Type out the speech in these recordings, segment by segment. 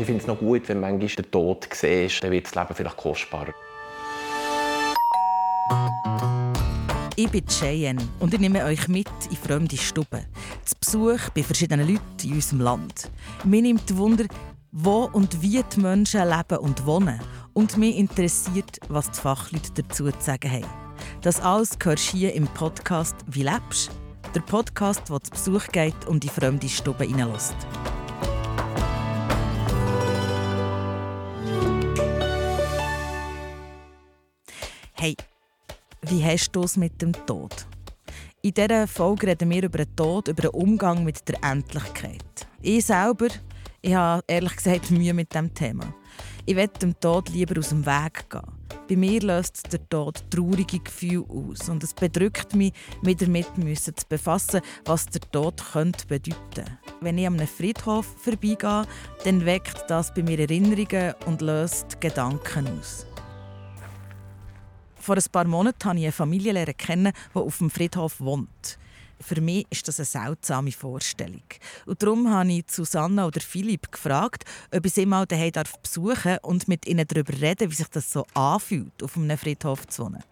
Ich finde es noch gut, wenn manchmal der Tod siehst, dann wird das Leben vielleicht kostbarer. Ich bin Cheyenne und ich nehme euch mit in fremde Stuben. Zu Besuch bei verschiedenen Leuten in unserem Land. Mir nimmt Wunder, wo und wie die Menschen leben und wohnen. Und mich interessiert, was die Fachleute dazu zu sagen haben. Das alles hörst hier im Podcast «Wie lebst?», der Podcast, der zu Besuch geht und in fremde Stube hineinlässt. Hey, wie hast du es mit dem Tod? In dieser Folge reden wir über den Tod, über den Umgang mit der Endlichkeit. Ich selber, ich habe ehrlich gesagt Mühe mit dem Thema. Ich will dem Tod lieber aus dem Weg gehen. Bei mir löst der Tod traurige Gefühle aus und es bedrückt mich, mich damit zu befassen, was der Tod könnte bedeuten Wenn ich am Friedhof vorbeigehe, dann weckt das bei mir Erinnerungen und löst Gedanken aus. Vor ein paar Monaten habe ich eine Familie kennen, die auf dem Friedhof wohnt. Für mich ist das eine seltsame Vorstellung. Und darum habe ich Susanna oder Philipp gefragt, ob ich sie mal daheim besuchen darf und mit ihnen darüber reden, wie sich das so anfühlt, auf einem Friedhof zu wohnen.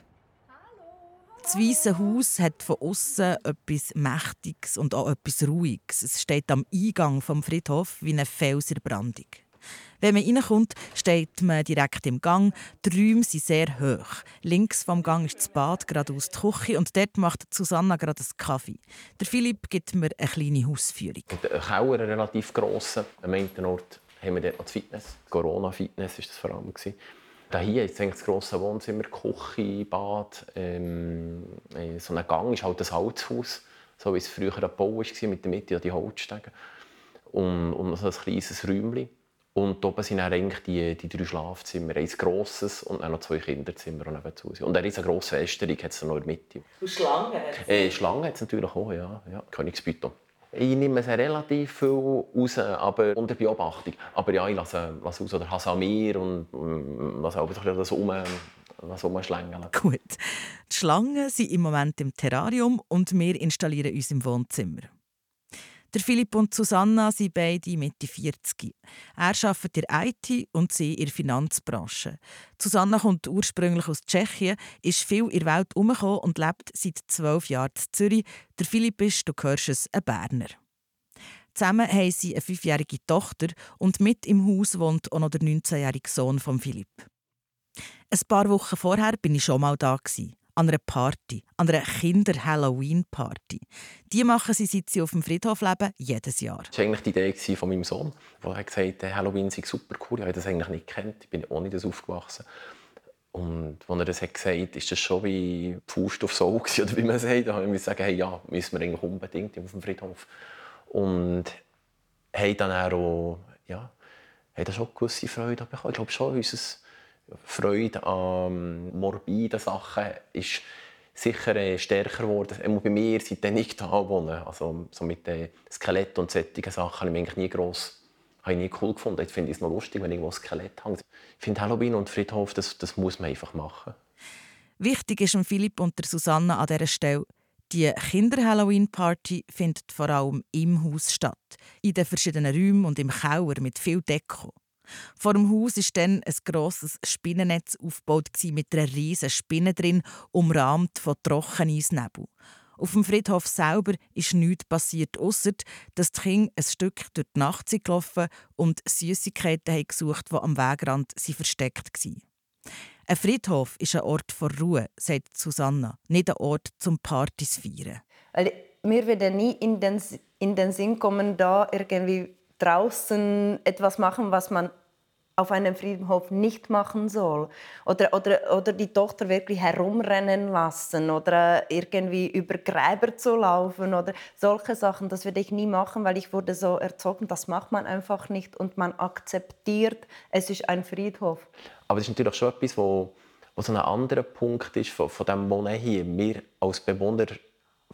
Das Weisse Haus hat von außen etwas Mächtiges und auch etwas Ruhiges. Es steht am Eingang vom Friedhof wie eine Felserbrandung. Wenn man reinkommt, steht man direkt im Gang. Die Räume sind sehr hoch. Links vom Gang ist das Bad, geradeaus die Küche und dort macht Susanna gerade einen Kaffee. Der Philipp gibt mir eine kleine Hausführung. Der Keller, einen relativ grossen. Am einen Ort haben wir dort noch das Fitness. Corona-Fitness war das vor allem. Da hier ist das grosse Wohnzimmer, Küche, Bad. Ähm, äh, so ein Gang ist halt ein Holzhaus, so wie es früher ein Bau war, mit der Mitte die Holzstege. Und, und so ein kleines Räumchen. Und oben sind dann eigentlich die, die drei Schlafzimmer. Ein grosses und dann noch zwei Kinderzimmer nebenzu. Und eine riesengroße Fästerung hat es noch in der Mitte. Und Schlangen? Äh, Schlangen hat es natürlich auch, ja. ja. Königsbüto. Ich nehme es relativ viel raus, aber unter Beobachtung. Aber ja, ich lasse, lasse aus oder habe mir und mm, lasse auch das um, umschlängeln. Gut. Die Schlangen sind im Moment im Terrarium und wir installieren uns im Wohnzimmer. Der Philipp und Susanna sind beide Mitte 40. Er arbeitet in IT und sie in der Finanzbranche. Susanna kommt ursprünglich aus Tschechien, ist viel in der Welt herumgekommen und lebt seit zwölf Jahren in Zürich. Der Philipp ist, du hörst es, ein Berner. Zusammen haben sie eine fünfjährige Tochter und mit im Haus wohnt auch noch der 19-jährige Sohn von Philipp. Ein paar Wochen vorher bin ich schon mal da an einer Party, an einer Kinder-Halloween-Party. Die machen sie, seit sie auf dem Friedhof leben, jedes Jahr. Das war eigentlich die Idee von meinem Sohn, der gesagt hat, Halloween sei super cool. Ich habe das eigentlich nicht gekannt, ich bin ohne das aufgewachsen. Und als er das hat gesagt hat, ist das schon wie Faust aufs Auge, oder wie man sagt. Da habe ich gesagt, hey, ja, müssen wir eigentlich unbedingt auf dem Friedhof. Und haben dann auch, ja, haben schon gewisse Freude bekommen. Ich glaube schon, unser Freude an morbiden Sachen ist sicher äh, stärker geworden. bei mir sind die nicht da wohnen. Also so mit den Skelett und solchen Sachen habe ich eigentlich nie gross habe ich nie cool gefunden. Jetzt finde ich es noch lustig, wenn irgendwo ein Skelett hängt. Ich finde Halloween und Friedhof, das, das muss man einfach machen. Wichtig ist Philipp und der Susanne an dieser Stelle, die Kinder-Halloween-Party findet vor allem im Haus statt. In den verschiedenen Räumen und im Keller mit viel Deko. Vor dem Haus ist dann ein grosses Spinnennetz aufgebaut mit einer riesigen Spinne drin, umrahmt von Trockeneisnebel. Auf dem Friedhof selber ist nichts passiert, außer dass die Kinder ein Stück durch die Nacht sind gelaufen und Süßigkeiten haben gesucht, die am Wegrand versteckt waren. Ein Friedhof ist ein Ort vor Ruhe, sagt Susanna, nicht ein Ort zum Partys feiern. Also, mir würde nie in den, in den Sinn kommen, da irgendwie draußen etwas machen, was man auf einem Friedhof nicht machen soll. Oder, oder, oder die Tochter wirklich herumrennen lassen oder irgendwie über Gräber zu laufen oder solche Sachen. Das würde ich nie machen, weil ich wurde so erzogen, das macht man einfach nicht und man akzeptiert, es ist ein Friedhof. Aber das ist natürlich schon etwas, wo so ein anderer Punkt ist von, von dem Monet hier. Wir als Bewohner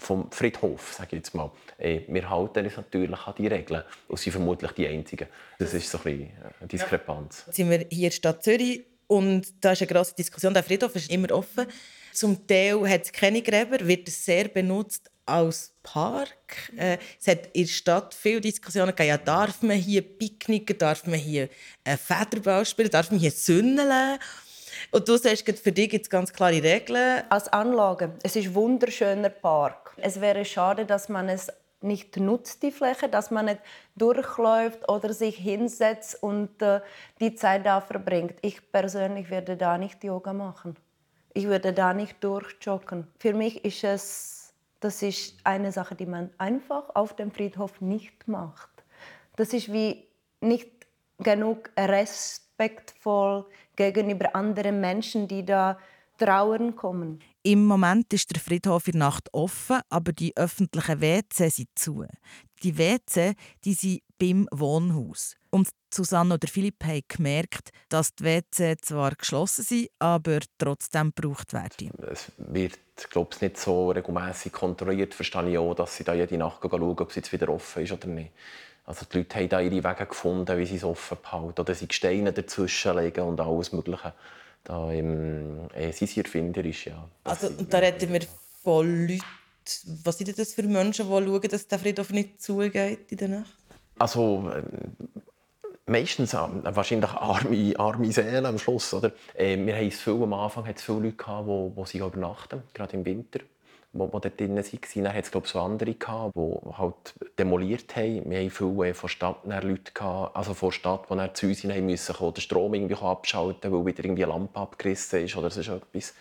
vom Friedhof, sage ich jetzt mal. Wir halten uns natürlich an die Regeln und sind vermutlich die Einzigen. Das ist so ein bisschen eine Diskrepanz. Jetzt sind wir hier in der Stadt Zürich und da ist eine grosse Diskussion. Der Friedhof ist immer offen. Zum Teil hat es keine Gräber, wird sehr benutzt, als Park. Äh, es hat in der Stadt viele Diskussionen gegeben, ja, darf man hier picknicken, darf man hier einen Federball spielen, darf man hier sünneln. Und du sagst, für dich gibt es ganz klare Regeln. Als Anlage, es ist ein wunderschöner Park. Es wäre schade, dass man es nicht nutzt, die Fläche, dass man nicht durchläuft oder sich hinsetzt und äh, die Zeit da verbringt. Ich persönlich werde da nicht Yoga machen. Ich würde da nicht durchjoggen. Für mich ist es, das ist eine Sache, die man einfach auf dem Friedhof nicht macht. Das ist wie nicht genug respektvoll gegenüber anderen Menschen, die da trauern kommen. Im Moment ist der Friedhof in der Nacht offen, aber die öffentlichen WC sind zu. Die WC die sind beim Wohnhaus. Und Susanne oder Philipp haben gemerkt, dass die WC zwar geschlossen sind, aber trotzdem gebraucht werden. Es wird glaube ich, nicht so regelmäßig kontrolliert. Verstehe ich auch, dass sie da jede Nacht schauen, ob es jetzt wieder offen ist oder nicht. Also die Leute haben da ihre Wege gefunden, wie sie es offen behalten. Oder sie Steine dazwischen legen und alles Mögliche. Da im, äh, sie sind erfinderisch, ja. Also, und da reden wir von Leuten, was sind das für Menschen, die schauen, dass der Friedhof nicht zugeht in der Nacht? Also, äh, meistens äh, wahrscheinlich arme, arme Seelen am Schluss. Oder? Äh, wir haben viel, am Anfang hat es viele Leute, gehabt, die, die sie übernachten, gerade im Winter wo, wo dort drin waren. Dann hat es glaube so andere, gehabt, die halt demoliert haben. Wir hatten viele äh, von Stadt Leute, gehabt, also von Stadt, die zu uns kommen, den Strom irgendwie abschalten weil wieder irgendwie eine Lampe abgerissen ist oder so etwas.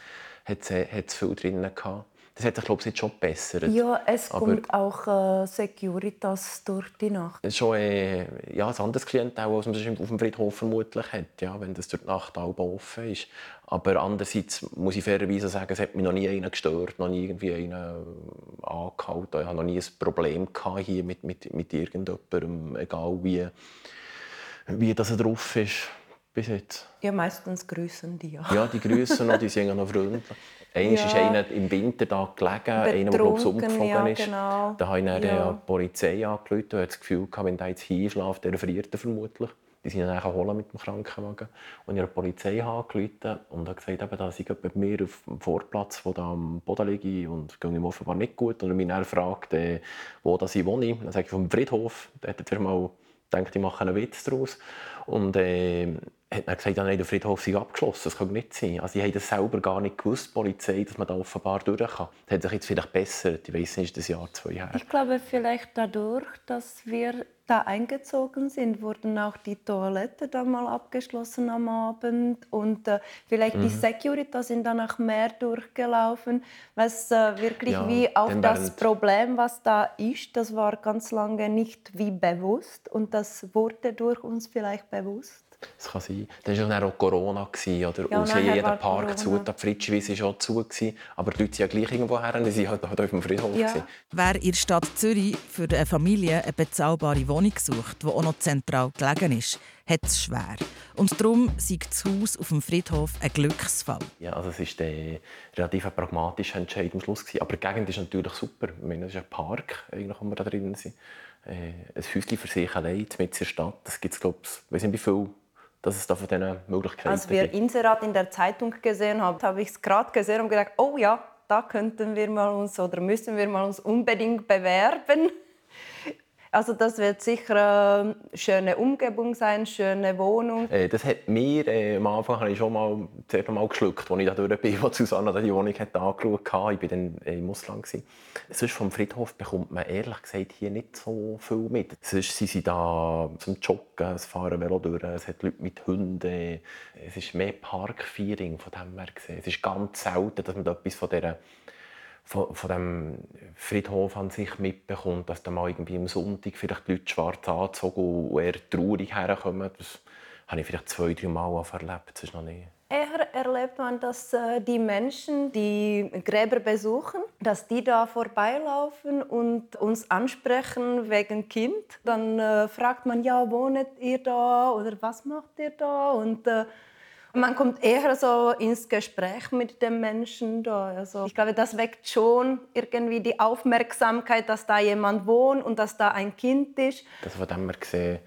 Hat es viel drin gehabt. Das hat sich, glaube ich, jetzt schon besser. Ja, es Aber kommt auch äh, Securitas durch die Nacht. Schon äh, ja, ein anderes Klientel, als man auf dem Friedhof vermutlich hat, ja, wenn das durch die Nacht offen ist. Aber andererseits muss ich fairerweise sagen, es hat mich noch nie einer gestört, noch nie irgendwie einer angehalten. Ich hatte noch nie ein Problem hier mit, mit, mit irgendjemandem, egal wie, wie das drauf ist bis jetzt. Ja, meistens grüßen die ja. Ja, die grüßen noch, die sind noch freundlich. Einmal ja. ist einer im Winter da gelegen, einer, der glaube umgeflogen ja, ist. Genau. Da habe ich dann ja. die Polizei angerufen und hatte das Gefühl, wenn der jetzt hier schläft, der friert er vermutlich. Die sind dann holen mit dem Krankenwagen. Und ich habe die Polizei angerufen und habe gesagt, dass ich bei mir auf dem Vorplatz, wo da am Boden liege und es ging ihm offenbar nicht gut. Und er mich dann fragt, äh, wo das ich wohne. Dann sage ich, vom Friedhof. Da hat er mal gedacht, ich mache einen Witz daraus. Und äh, hat man gesagt, nein, der Friedhof sei abgeschlossen. Das kann nicht sein. Also, ich habe das selber gar nicht gewusst, die Polizei, dass man da offenbar durch kann. Das hat sich jetzt vielleicht bessert. Ich weiß nicht, ist das Jahr zwei her. Ich glaube, vielleicht dadurch, dass wir da eingezogen sind, wurden auch die Toiletten dann mal abgeschlossen am Abend. Und äh, vielleicht mhm. die Securitas sind dann auch mehr durchgelaufen. Was äh, wirklich ja, wie auf das Problem, was da ist, das war ganz lange nicht wie bewusst. Und das wurde durch uns vielleicht bewusst. Das kann sein. Dann war ja auch Corona. Oder? Ja, und jeder Park zu. Die Fritschwiese war auch zu. Aber die Leute sind ja gleich irgendwo her. Die waren halt auf dem Friedhof. Ja. Wer in der Stadt Zürich für eine Familie eine bezahlbare Wohnung sucht, die auch noch zentral gelegen ist, hat es schwer. Und darum sei das Haus auf dem Friedhof ein Glücksfall. Ja, also es war ein relativ pragmatischer Entscheid am Schluss. Aber die Gegend ist natürlich super. Ich meine, es ist ein Park, wo wir da drin sind. Äh, ein Häuschen für sich allein, mit in der Stadt. Das gibt es, glaube ich, nicht wie viel dass es da von diesen Möglichkeiten Als wir gibt. Inserat in der Zeitung gesehen haben, habe ich es gerade gesehen und gedacht, oh ja, da könnten wir mal uns oder müssen wir mal uns unbedingt bewerben. Also das wird sicher eine schöne Umgebung sein, schöne Wohnung. Äh, das hat mir äh, am Anfang habe ich schon mal zuerst mal geschluckt, als ich da durch bin, wo Susanne die Wohnung hat angeschaut hat. Ich war dann äh, im Ausland Sonst vom Friedhof bekommt man ehrlich gesagt hier nicht so viel mit. Sonst sind sie da zum Joggen, es fahren Velo durch, es hat Leute mit Hunden. Es ist mehr Parkfeeling von dem her gesehen. Es ist ganz selten, dass man da etwas von dieser von, von dem Friedhof an sich mitbekommt, dass da mal irgendwie am Sonntag vielleicht die Leute schwarz angezogen und eher traurig herkommen. Das habe ich vielleicht zwei, drei Mal erlebt. Das ist noch nicht. Eher erlebt man, dass äh, die Menschen, die Gräber besuchen, dass die da vorbeilaufen und uns ansprechen wegen Kind. Dann äh, fragt man, ja, wohnt ihr da oder was macht ihr da? Und äh, man kommt eher so ins Gespräch mit dem Menschen da. Also ich glaube, das weckt schon irgendwie die Aufmerksamkeit, dass da jemand wohnt und dass da ein Kind ist. Das von dem wir gesehen,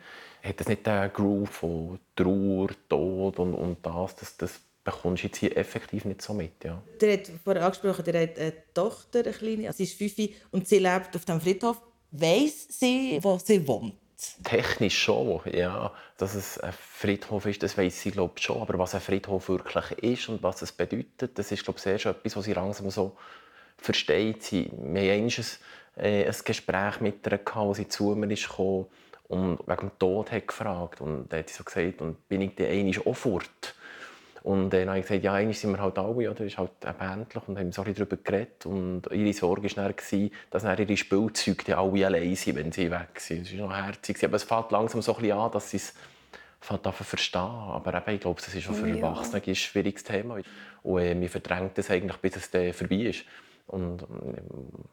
hat das nicht den Groove von Trauer, Tod und, und das, das, das bekommst du jetzt hier effektiv nicht so mit. Ja. Der hat vorher angesprochen, der hat eine Tochter, eine kleine, also sie ist fünf und sie lebt auf dem Friedhof. Weiss sie, wo sie wohnt? Technisch schon, ja. Dass es ein Friedhof ist, das weiß sie glaube schon. Aber was ein Friedhof wirklich ist und was es bedeutet, das ist glaube ich erst etwas, was sie langsam so versteht. Sie, wir hatten ein, äh, ein Gespräch mit ihr, als sie zu mir kam und wegen dem Tod hat gefragt. Und dann hat sie so gesagt, und bin ich dann einmal auch fort? Und dann habe ich gesagt, ja, eigentlich sind wir halt alle, ja, das ist halt ähnlich. Und haben so darüber geredet. Und ihre Sorge war dann, dass dann ihre Spielzeuge alle allein sind, wenn sie weg sind. Das war noch herzig. Aber es fängt langsam so ein bisschen an, dass sie es verstehen. Aber eben, ich glaube, das ist auch für Erwachsene ein schwieriges Thema. Und äh, man verdrängt es eigentlich, bis es dann vorbei ist. Und äh,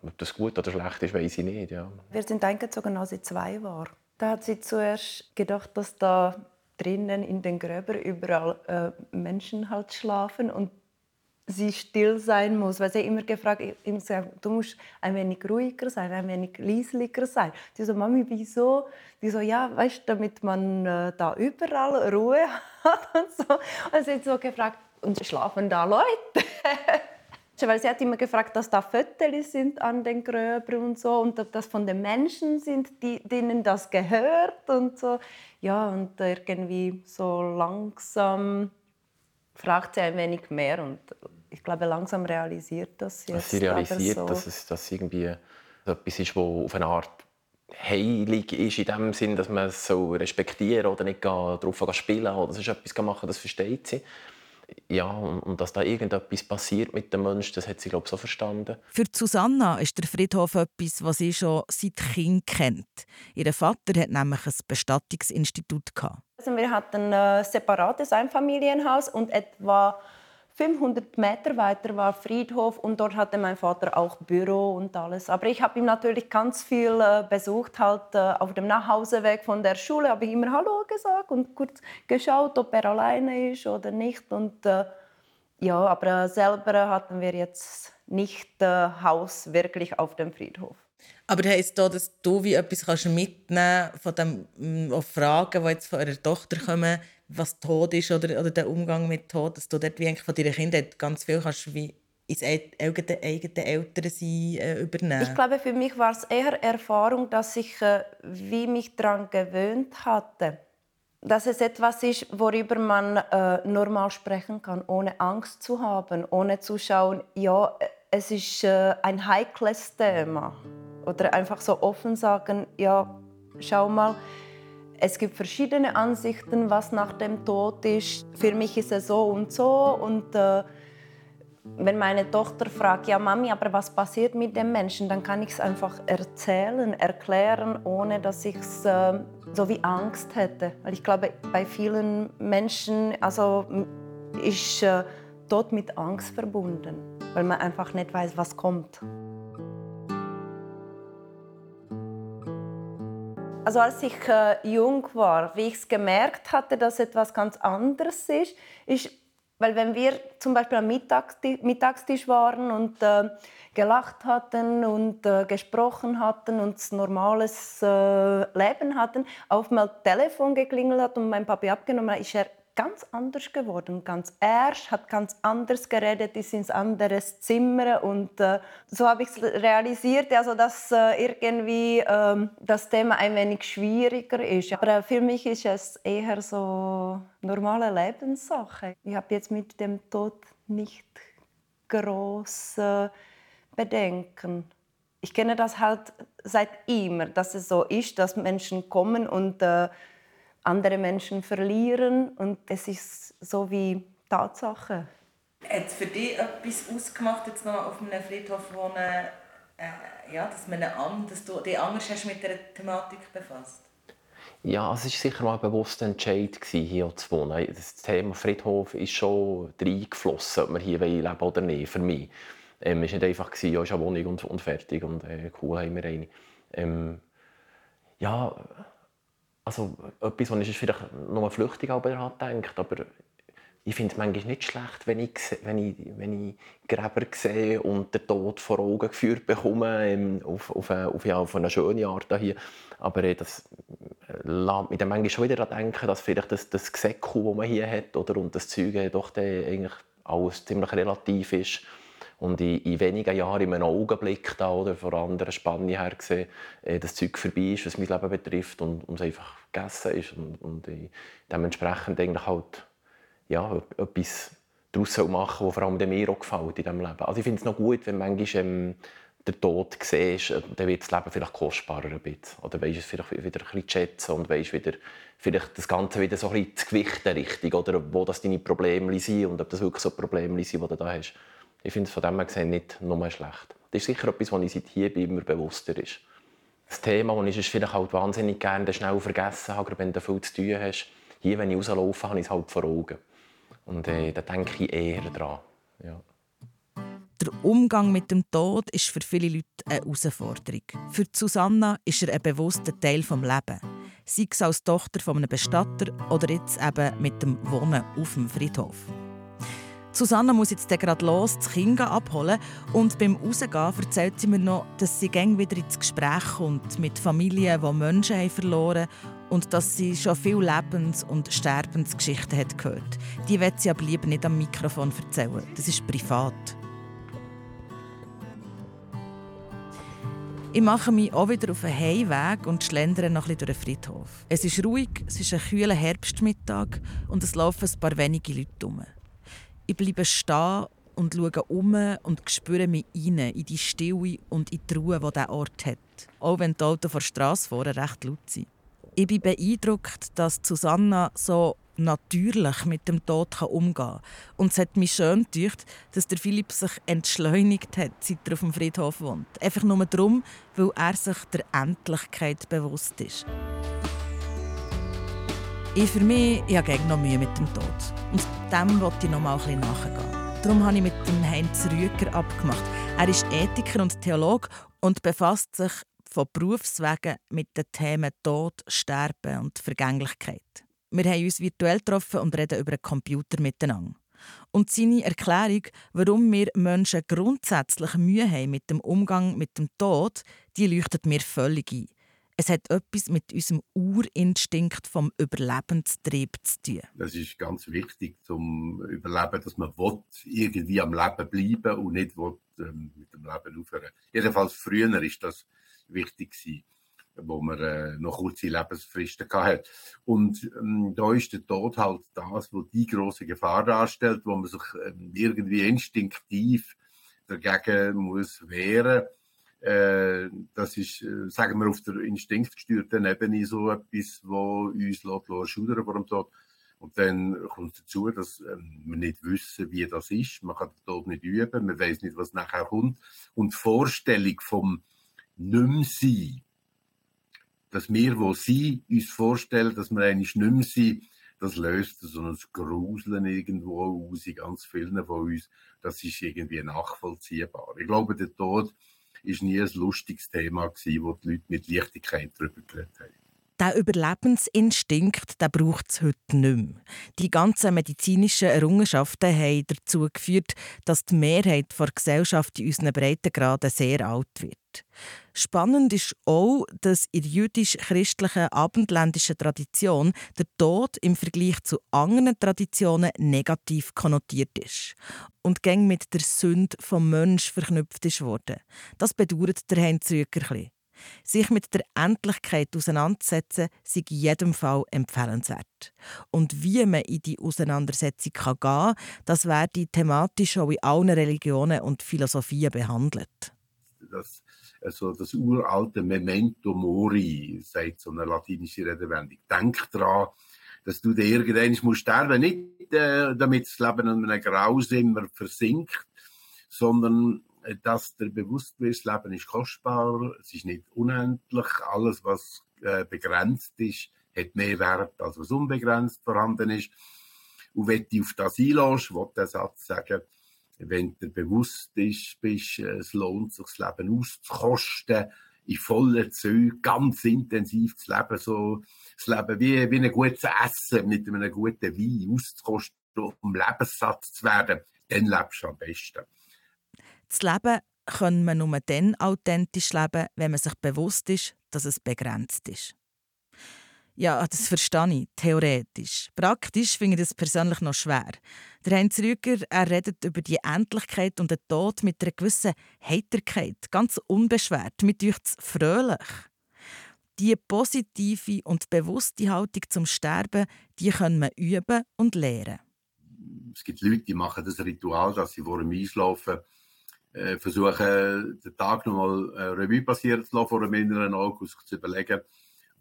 ob das gut oder schlecht ist, weiß ich nicht. Ja. Wir sind eingezogen, als sie zwei war. Da hat sie zuerst gedacht, dass da drinnen in den Gräbern überall äh, Menschen halt schlafen und sie still sein muss, weil sie immer gefragt, gesagt, du musst ein wenig ruhiger sein, ein wenig leislicher sein. Sie so, Mami, wieso? Die so, ja, weißt, damit man äh, da überall Ruhe hat und so. Und sie hat so gefragt, und schlafen da Leute? weil sie hat immer gefragt, dass da Fotos sind an den Gräbern und so und dass das von den Menschen sind, die, denen das gehört und so. Ja, und irgendwie so langsam fragt sie ein wenig mehr und ich glaube, langsam realisiert das jetzt. Sie realisiert, so. dass es dass irgendwie etwas ist, das auf eine Art heilig ist, in dem Sinn, dass man es so respektieren oder nicht darauf spielen oder sonst etwas machen das versteht sie ja, und, dass da irgendetwas passiert mit dem Menschen, das hat sie glaube so verstanden. Für Susanna ist der Friedhof etwas, was sie schon seit Kind kennt. Ihr Vater hat nämlich ein Bestattungsinstitut Also wir hatten ein separates Einfamilienhaus und etwa 500 Meter weiter war Friedhof und dort hatte mein Vater auch Büro und alles. Aber ich habe ihm natürlich ganz viel äh, besucht, halt äh, auf dem Nachhauseweg von der Schule habe ich immer Hallo gesagt und kurz geschaut, ob er alleine ist oder nicht. Und äh, ja, aber selber hatten wir jetzt nicht äh, Haus wirklich auf dem Friedhof. Aber heisst das, dass du wie etwas kannst mitnehmen von dem, mm, auf Fragen, die jetzt von eurer Tochter kommen, was Tod ist oder, oder der Umgang mit Tod, dass du dort wie von deiner Kindheit ganz viel kannst wie ins eigene, eigene Elternsein äh, übernehmen? Ich glaube, für mich war es eher Erfahrung, dass ich äh, wie mich daran gewöhnt hatte. Dass es etwas ist, worüber man äh, normal sprechen kann, ohne Angst zu haben, ohne zu schauen, ja, es ist äh, ein heikles Thema. Oder einfach so offen sagen, ja, schau mal, es gibt verschiedene Ansichten, was nach dem Tod ist. Für mich ist es so und so. Und äh, wenn meine Tochter fragt, ja Mami, aber was passiert mit dem Menschen, dann kann ich es einfach erzählen, erklären, ohne dass ich es äh, so wie Angst hätte. Weil ich glaube, bei vielen Menschen also, ist äh, Tod mit Angst verbunden, weil man einfach nicht weiß, was kommt. Also als ich äh, jung war, wie ich es gemerkt hatte, dass etwas ganz anderes ist, ist, weil wenn wir zum Beispiel am Mittagstisch, waren und äh, gelacht hatten und äh, gesprochen hatten und ein normales äh, Leben hatten, auf mal Telefon geklingelt hat und mein Papi abgenommen hat, ist er ganz anders geworden, ganz erst, hat ganz anders geredet, ist ins andere Zimmer und äh, so habe ich es realisiert, also dass äh, irgendwie äh, das Thema ein wenig schwieriger ist. Aber für mich ist es eher so normale Lebenssache. Ich habe jetzt mit dem Tod nicht große Bedenken. Ich kenne das halt seit immer, dass es so ist, dass Menschen kommen und äh, andere Menschen verlieren und es ist so wie Tatsache. Hat es für dich etwas ausgemacht, jetzt noch auf einem Friedhof wohnen, äh, ja, dass, man an, dass du dich anders hast mit der Thematik befasst? Ja, es war sicher mal ein bewusster Entscheid, hier zu wohnen. Das Thema Friedhof ist schon reingeflossen, ob wir hier leben oder nicht, für mich. Ähm, es war nicht einfach, ja, ist eine Wohnung und, und fertig und äh, cool haben wir eine. Ähm, ja, also etwas, was ich vielleicht nur flüchtig daran denkt, aber ich finde es manchmal nicht schlecht, wenn ich, wenn, ich, wenn ich Gräber sehe und den Tod vor Augen geführt bekomme, auf, auf, eine, auf, ja, auf eine schöne Art hier. Aber das, äh, lässt mich dann manchmal schon wieder daran denken, dass vielleicht das, das Gesäckel, das man hier hat, oder, und das Zeug doch eigentlich alles ziemlich relativ ist. Und in, in wenigen Jahren, in einem Augenblick da, oder von anderen Spanne her gesehen, äh, das Zeug vorbei ist, was mein Leben betrifft und, und es einfach gegessen ist. Und, und dementsprechend eigentlich halt, ja, etwas daraus machen was vor allem mir auch gefällt in diesem Leben. Also ich finde es noch gut, wenn manchmal ähm, der Tod siehst, äh, dann wird das Leben vielleicht kostbarer ein bisschen. Oder weißt es vielleicht wieder ein bisschen schätzen und weißt wieder vielleicht das Ganze wieder so ein bisschen zu gewichten richtig, oder wo das deine Probleme sind und ob das wirklich so Probleme sind, die du da hast. Ich finde es von dem her gesehen nicht nur schlecht. Das ist sicher etwas, was ich seit hier immer bewusster ist. Das Thema, das ich vielleicht halt wahnsinnig gerne schnell vergessen habe, wenn du viel zu tun hast. Hier, wenn ich rauslaufe, habe ich es halt vor Augen. Und äh, da denke ich eher dran. Ja. Der Umgang mit dem Tod ist für viele Leute eine Herausforderung. Für Susanna ist er ein bewusster Teil des Lebens. Sei es als Tochter von einem Bestatter oder jetzt eben mit dem Wohnen auf dem Friedhof. Susanna muss jetzt gerade los, das Kind abholen und beim Rausgehen erzählt sie mir noch, dass sie gäng wieder ins Gespräch kommt mit Familien, die Menschen haben verloren und dass sie schon viele Lebens- und Sterbensgeschichten hat gehört. Die wird sie aber lieber nicht am Mikrofon erzählen. Das ist privat. Ich mache mich auch wieder auf einen Heimweg und schlendere noch ein durch den Friedhof. Es ist ruhig, es ist ein kühler Herbstmittag und es laufen ein paar wenige Leute herum. Ich bleibe stehen und schaue um und spüre mich rein in die Stille und in die Ruhe, die dieser Ort hat. Auch wenn die Autos vor der Straße vorne recht laut sind. Ich bin beeindruckt, dass Susanna so natürlich mit dem Tod umgehen kann. Und es hat mich schön gedacht, dass der Philipp sich entschleunigt hat, seit er auf dem Friedhof wohnt. Einfach nur darum, weil er sich der Endlichkeit bewusst ist. Ich für mich ich habe noch Mühe mit dem Tod. Und dem wollte ich noch mal ein nachgehen. Darum habe ich mit dem Heinz Rüger abgemacht. Er ist Ethiker und Theologe und befasst sich von Berufswegen mit den Themen Tod, Sterben und Vergänglichkeit. Wir haben uns virtuell getroffen und reden über einen Computer miteinander. Und seine Erklärung, warum wir Menschen grundsätzlich Mühe haben mit dem Umgang mit dem Tod, die leuchtet mir völlig ein. Es hat etwas mit unserem Urinstinkt vom Überlebenstrieb zu tun. Das ist ganz wichtig zum Überleben, dass man will, irgendwie am Leben bleiben und nicht will, ähm, mit dem Leben aufhören. Jedenfalls früher ist das wichtig wo man äh, noch kurze Lebensfristen hatte. Und ähm, da ist der Tod halt das, wo die große Gefahr darstellt, wo man sich ähm, irgendwie instinktiv dagegen muss wehren. Äh, das ist, äh, sagen wir, auf der instinktgesteuerten Ebene so etwas, wo uns lässt, schudern vor dem Tod. Und dann kommt dazu, dass ähm, wir nicht wissen, wie das ist. Man kann den Tod nicht üben, man weiß nicht, was nachher kommt. Und die Vorstellung vom Nimmsein, dass wir, wo sie uns vorstellen, dass wir eigentlich nicht das löst so ein Gruseln irgendwo aus in ganz vielen von uns. Das ist irgendwie nachvollziehbar. Ich glaube, der Tod ist nie ein lustiges Thema gewesen, wo die Leute mit Leichtigkeit darüber geredet haben. Der Überlebensinstinkt den braucht es heute nicht mehr. Die ganzen medizinischen Errungenschaften haben dazu geführt, dass die Mehrheit der Gesellschaft in unseren Breitengraden sehr alt wird. Spannend ist auch, dass in der jüdisch-christlichen abendländischen Tradition der Tod im Vergleich zu anderen Traditionen negativ konnotiert ist und gäng mit der Sünde vom Mensch verknüpft ist worden. Das bedauert der Heinz Rüger sich mit der Endlichkeit auseinandersetzen, sei in jedem Fall empfehlenswert. Und wie man in die Auseinandersetzung gehen kann, das werde thematisch auch in allen Religionen und Philosophien behandelt. Das, also das uralte Memento Mori, sagt so eine latinische Redewendung. Denk daran, dass du dir irgendwann musst nicht äh, damit das Leben in einem Grausimmer versinkt, sondern dass der bewusst wird, Leben ist kostbar, es ist nicht unendlich, alles, was äh, begrenzt ist, hat mehr Wert, als was unbegrenzt vorhanden ist. Und wenn du auf das einlässt, will der Satz sagen, wenn du bewusst ist, bist, äh, es lohnt sich, das Leben auszukosten, in voller Züge, ganz intensiv zu leben, so das Leben wie, wie ein gutes Essen mit einem guten Wein auszukosten, um Lebenssatz zu werden, dann lebst du am besten. Das Leben kann man nur dann authentisch leben, wenn man sich bewusst ist, dass es begrenzt ist. Ja, das verstehe ich, theoretisch. Praktisch finde ich das persönlich noch schwer. Der Heinz Rüger er redet über die Endlichkeit und den Tod mit einer gewissen Heiterkeit, ganz unbeschwert, mit euch fröhlich. Die positive und bewusste Haltung zum Sterben, die können wir üben und lernen. Es gibt Leute, die machen das Ritual, dass sie vor dem Einschlafen äh, versuchen, den Tag nochmal äh, Revue passieren zu lassen, vor einem inneren Auge, zu überlegen,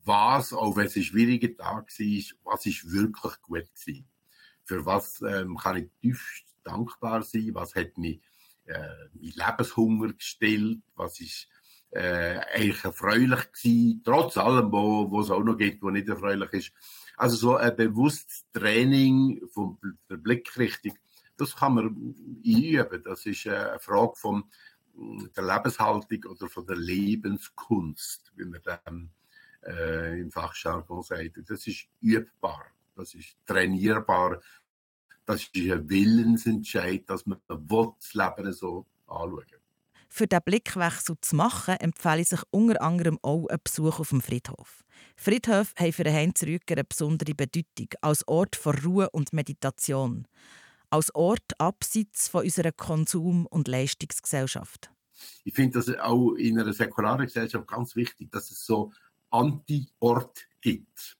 was, auch wenn es ein schwieriger Tag war, was ist wirklich gut gewesen. Für was ähm, kann ich tief dankbar sein? Was hat mich äh, mein Lebenshunger gestillt? Was ist äh, eigentlich erfreulich gewesen? Trotz allem, wo es auch noch gibt, wo nicht erfreulich ist. Also so ein bewusstes Training von der Blickrichtung, das kann man einüben. Das ist äh, eine Frage von der Lebenshaltung oder von der Lebenskunst, wie man dem äh, im Fachjargon sagt. Das ist übbar, das ist trainierbar, das ist ein Willensentscheid, dass man das Leben so anschauen Für diesen Blickwechsel zu machen, empfehle ich sich unter anderem auch einen Besuch auf dem Friedhof. Friedhöfe haben für Heinz Rüger eine besondere Bedeutung als Ort von Ruhe und Meditation. Als Ort abseits von unserer Konsum- und Leistungsgesellschaft. Ich finde das auch in einer säkularen Gesellschaft ganz wichtig, dass es so Anti-Ort gibt,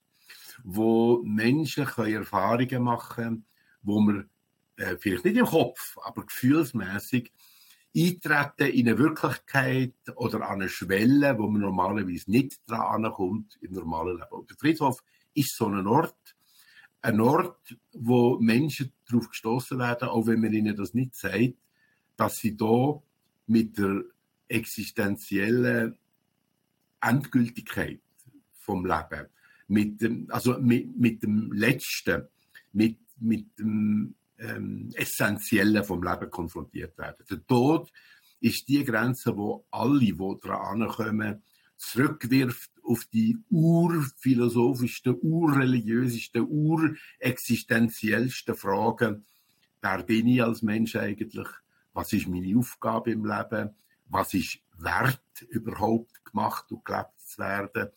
wo Menschen können Erfahrungen machen wo man äh, vielleicht nicht im Kopf, aber gefühlsmäßig eintreten in eine Wirklichkeit oder an eine Schwelle, wo man normalerweise nicht dran kommt im normalen Leben. Und der Friedhof ist so ein Ort, ein Ort, wo Menschen darauf gestoßen werden, auch wenn man ihnen das nicht sagt, dass sie da mit der existenziellen Endgültigkeit vom Leben, mit dem, also mit, mit dem Letzten, mit, mit dem ähm, Essentiellen vom Leben konfrontiert werden. Der Tod ist die Grenze, wo alle, die daran kommen, zurückwirft auf die urphilosophischsten, urreligiösesten, urexistenziellsten Fragen. Wer bin ich als Mensch eigentlich? Was ist meine Aufgabe im Leben? Was ist wert, überhaupt gemacht und gelebt zu werden?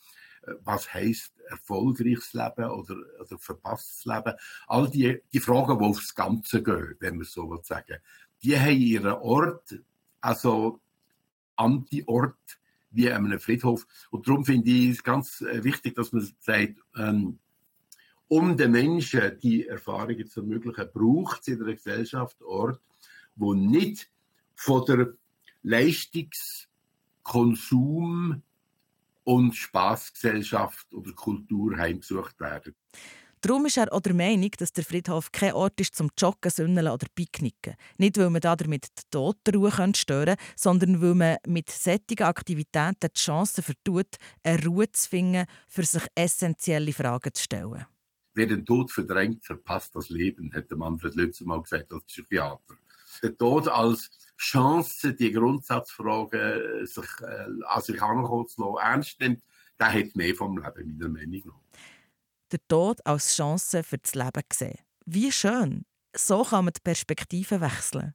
was heißt erfolgreiches Leben oder, oder verpasstes Leben. All die, die Fragen, die aufs Ganze gehen, wenn man so sagen die haben ihren Ort, also Anti-Ort, wie einem Friedhof. Und darum finde ich es ganz äh, wichtig, dass man sagt, ähm, um den Menschen die Erfahrungen zu ermöglichen, braucht es in der Gesellschaft Ort, wo nicht von der Leistungskonsum und Spaßgesellschaft oder Kultur heimgesucht werden. Darum ist er auch der Meinung, dass der Friedhof kein Ort ist zum Joggen, Sünneln oder Picknicken. Nicht, weil man damit die Totenruhe stören könnte, sondern weil man mit solchen Aktivitäten die Chance vertut, eine Ruhe zu finden, für sich essentielle Fragen zu stellen. Wer den Tod verdrängt, verpasst das Leben, hat Manfred Lützer mal gesagt als Psychiater. Der Tod als Chance, die Grundsatzfragen äh, sich, äh, an sich herankommen zu lassen, ernst nimmt, der hat mehr vom Leben, meiner Meinung nach. Der Tod als Chance für das Leben gesehen. Wie schön. So kann man die Perspektive wechseln.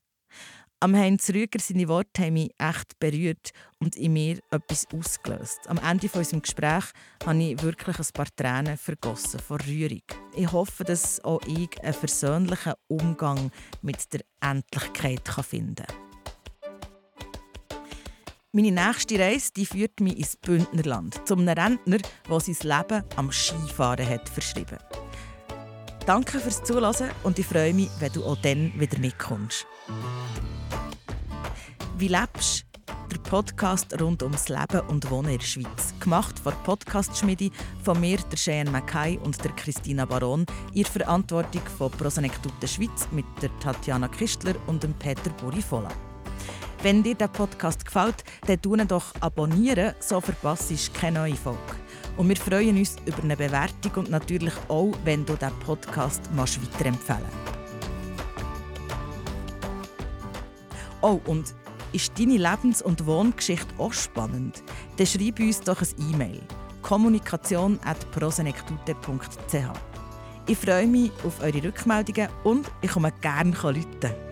Am Heinz Rüger seine Worte haben mich echt berührt und in mir etwas ausgelöst. Am Ende unseres Gesprächs habe ich wirklich ein paar Tränen vergossen vor Rührung. Ich hoffe, dass auch ich einen versöhnlichen Umgang mit der Endlichkeit finden kann. Meine nächste Reise die führt mich ins Bündnerland, zu einem Rentner, der sein Leben am Skifahren hat verschrieben. Danke fürs Zuhören und ich freue mich, wenn du auch dann wieder mitkommst. Wie lebst der Podcast rund ums Leben und Wohnen in der Schweiz. Gemacht von Podcast-Schmiede von mir, der Cheyenne Mackay und der Christina Baron. Ihr Verantwortung von Prosenektute Schweiz mit der Tatjana Kistler und dem Peter Burifola. Wenn dir der Podcast gefällt, dann tu ihn doch abonnieren, so verpasst du keine neue Folge. Und wir freuen uns über eine Bewertung und natürlich auch, wenn du diesen Podcast weiterempfehlen Oh, und ist deine Lebens- und Wohngeschichte auch spannend? Dann schreib uns doch ein E-Mail. kommunikation.prosenektute.ch Ich freue mich auf eure Rückmeldungen und ich komme gerne rufen.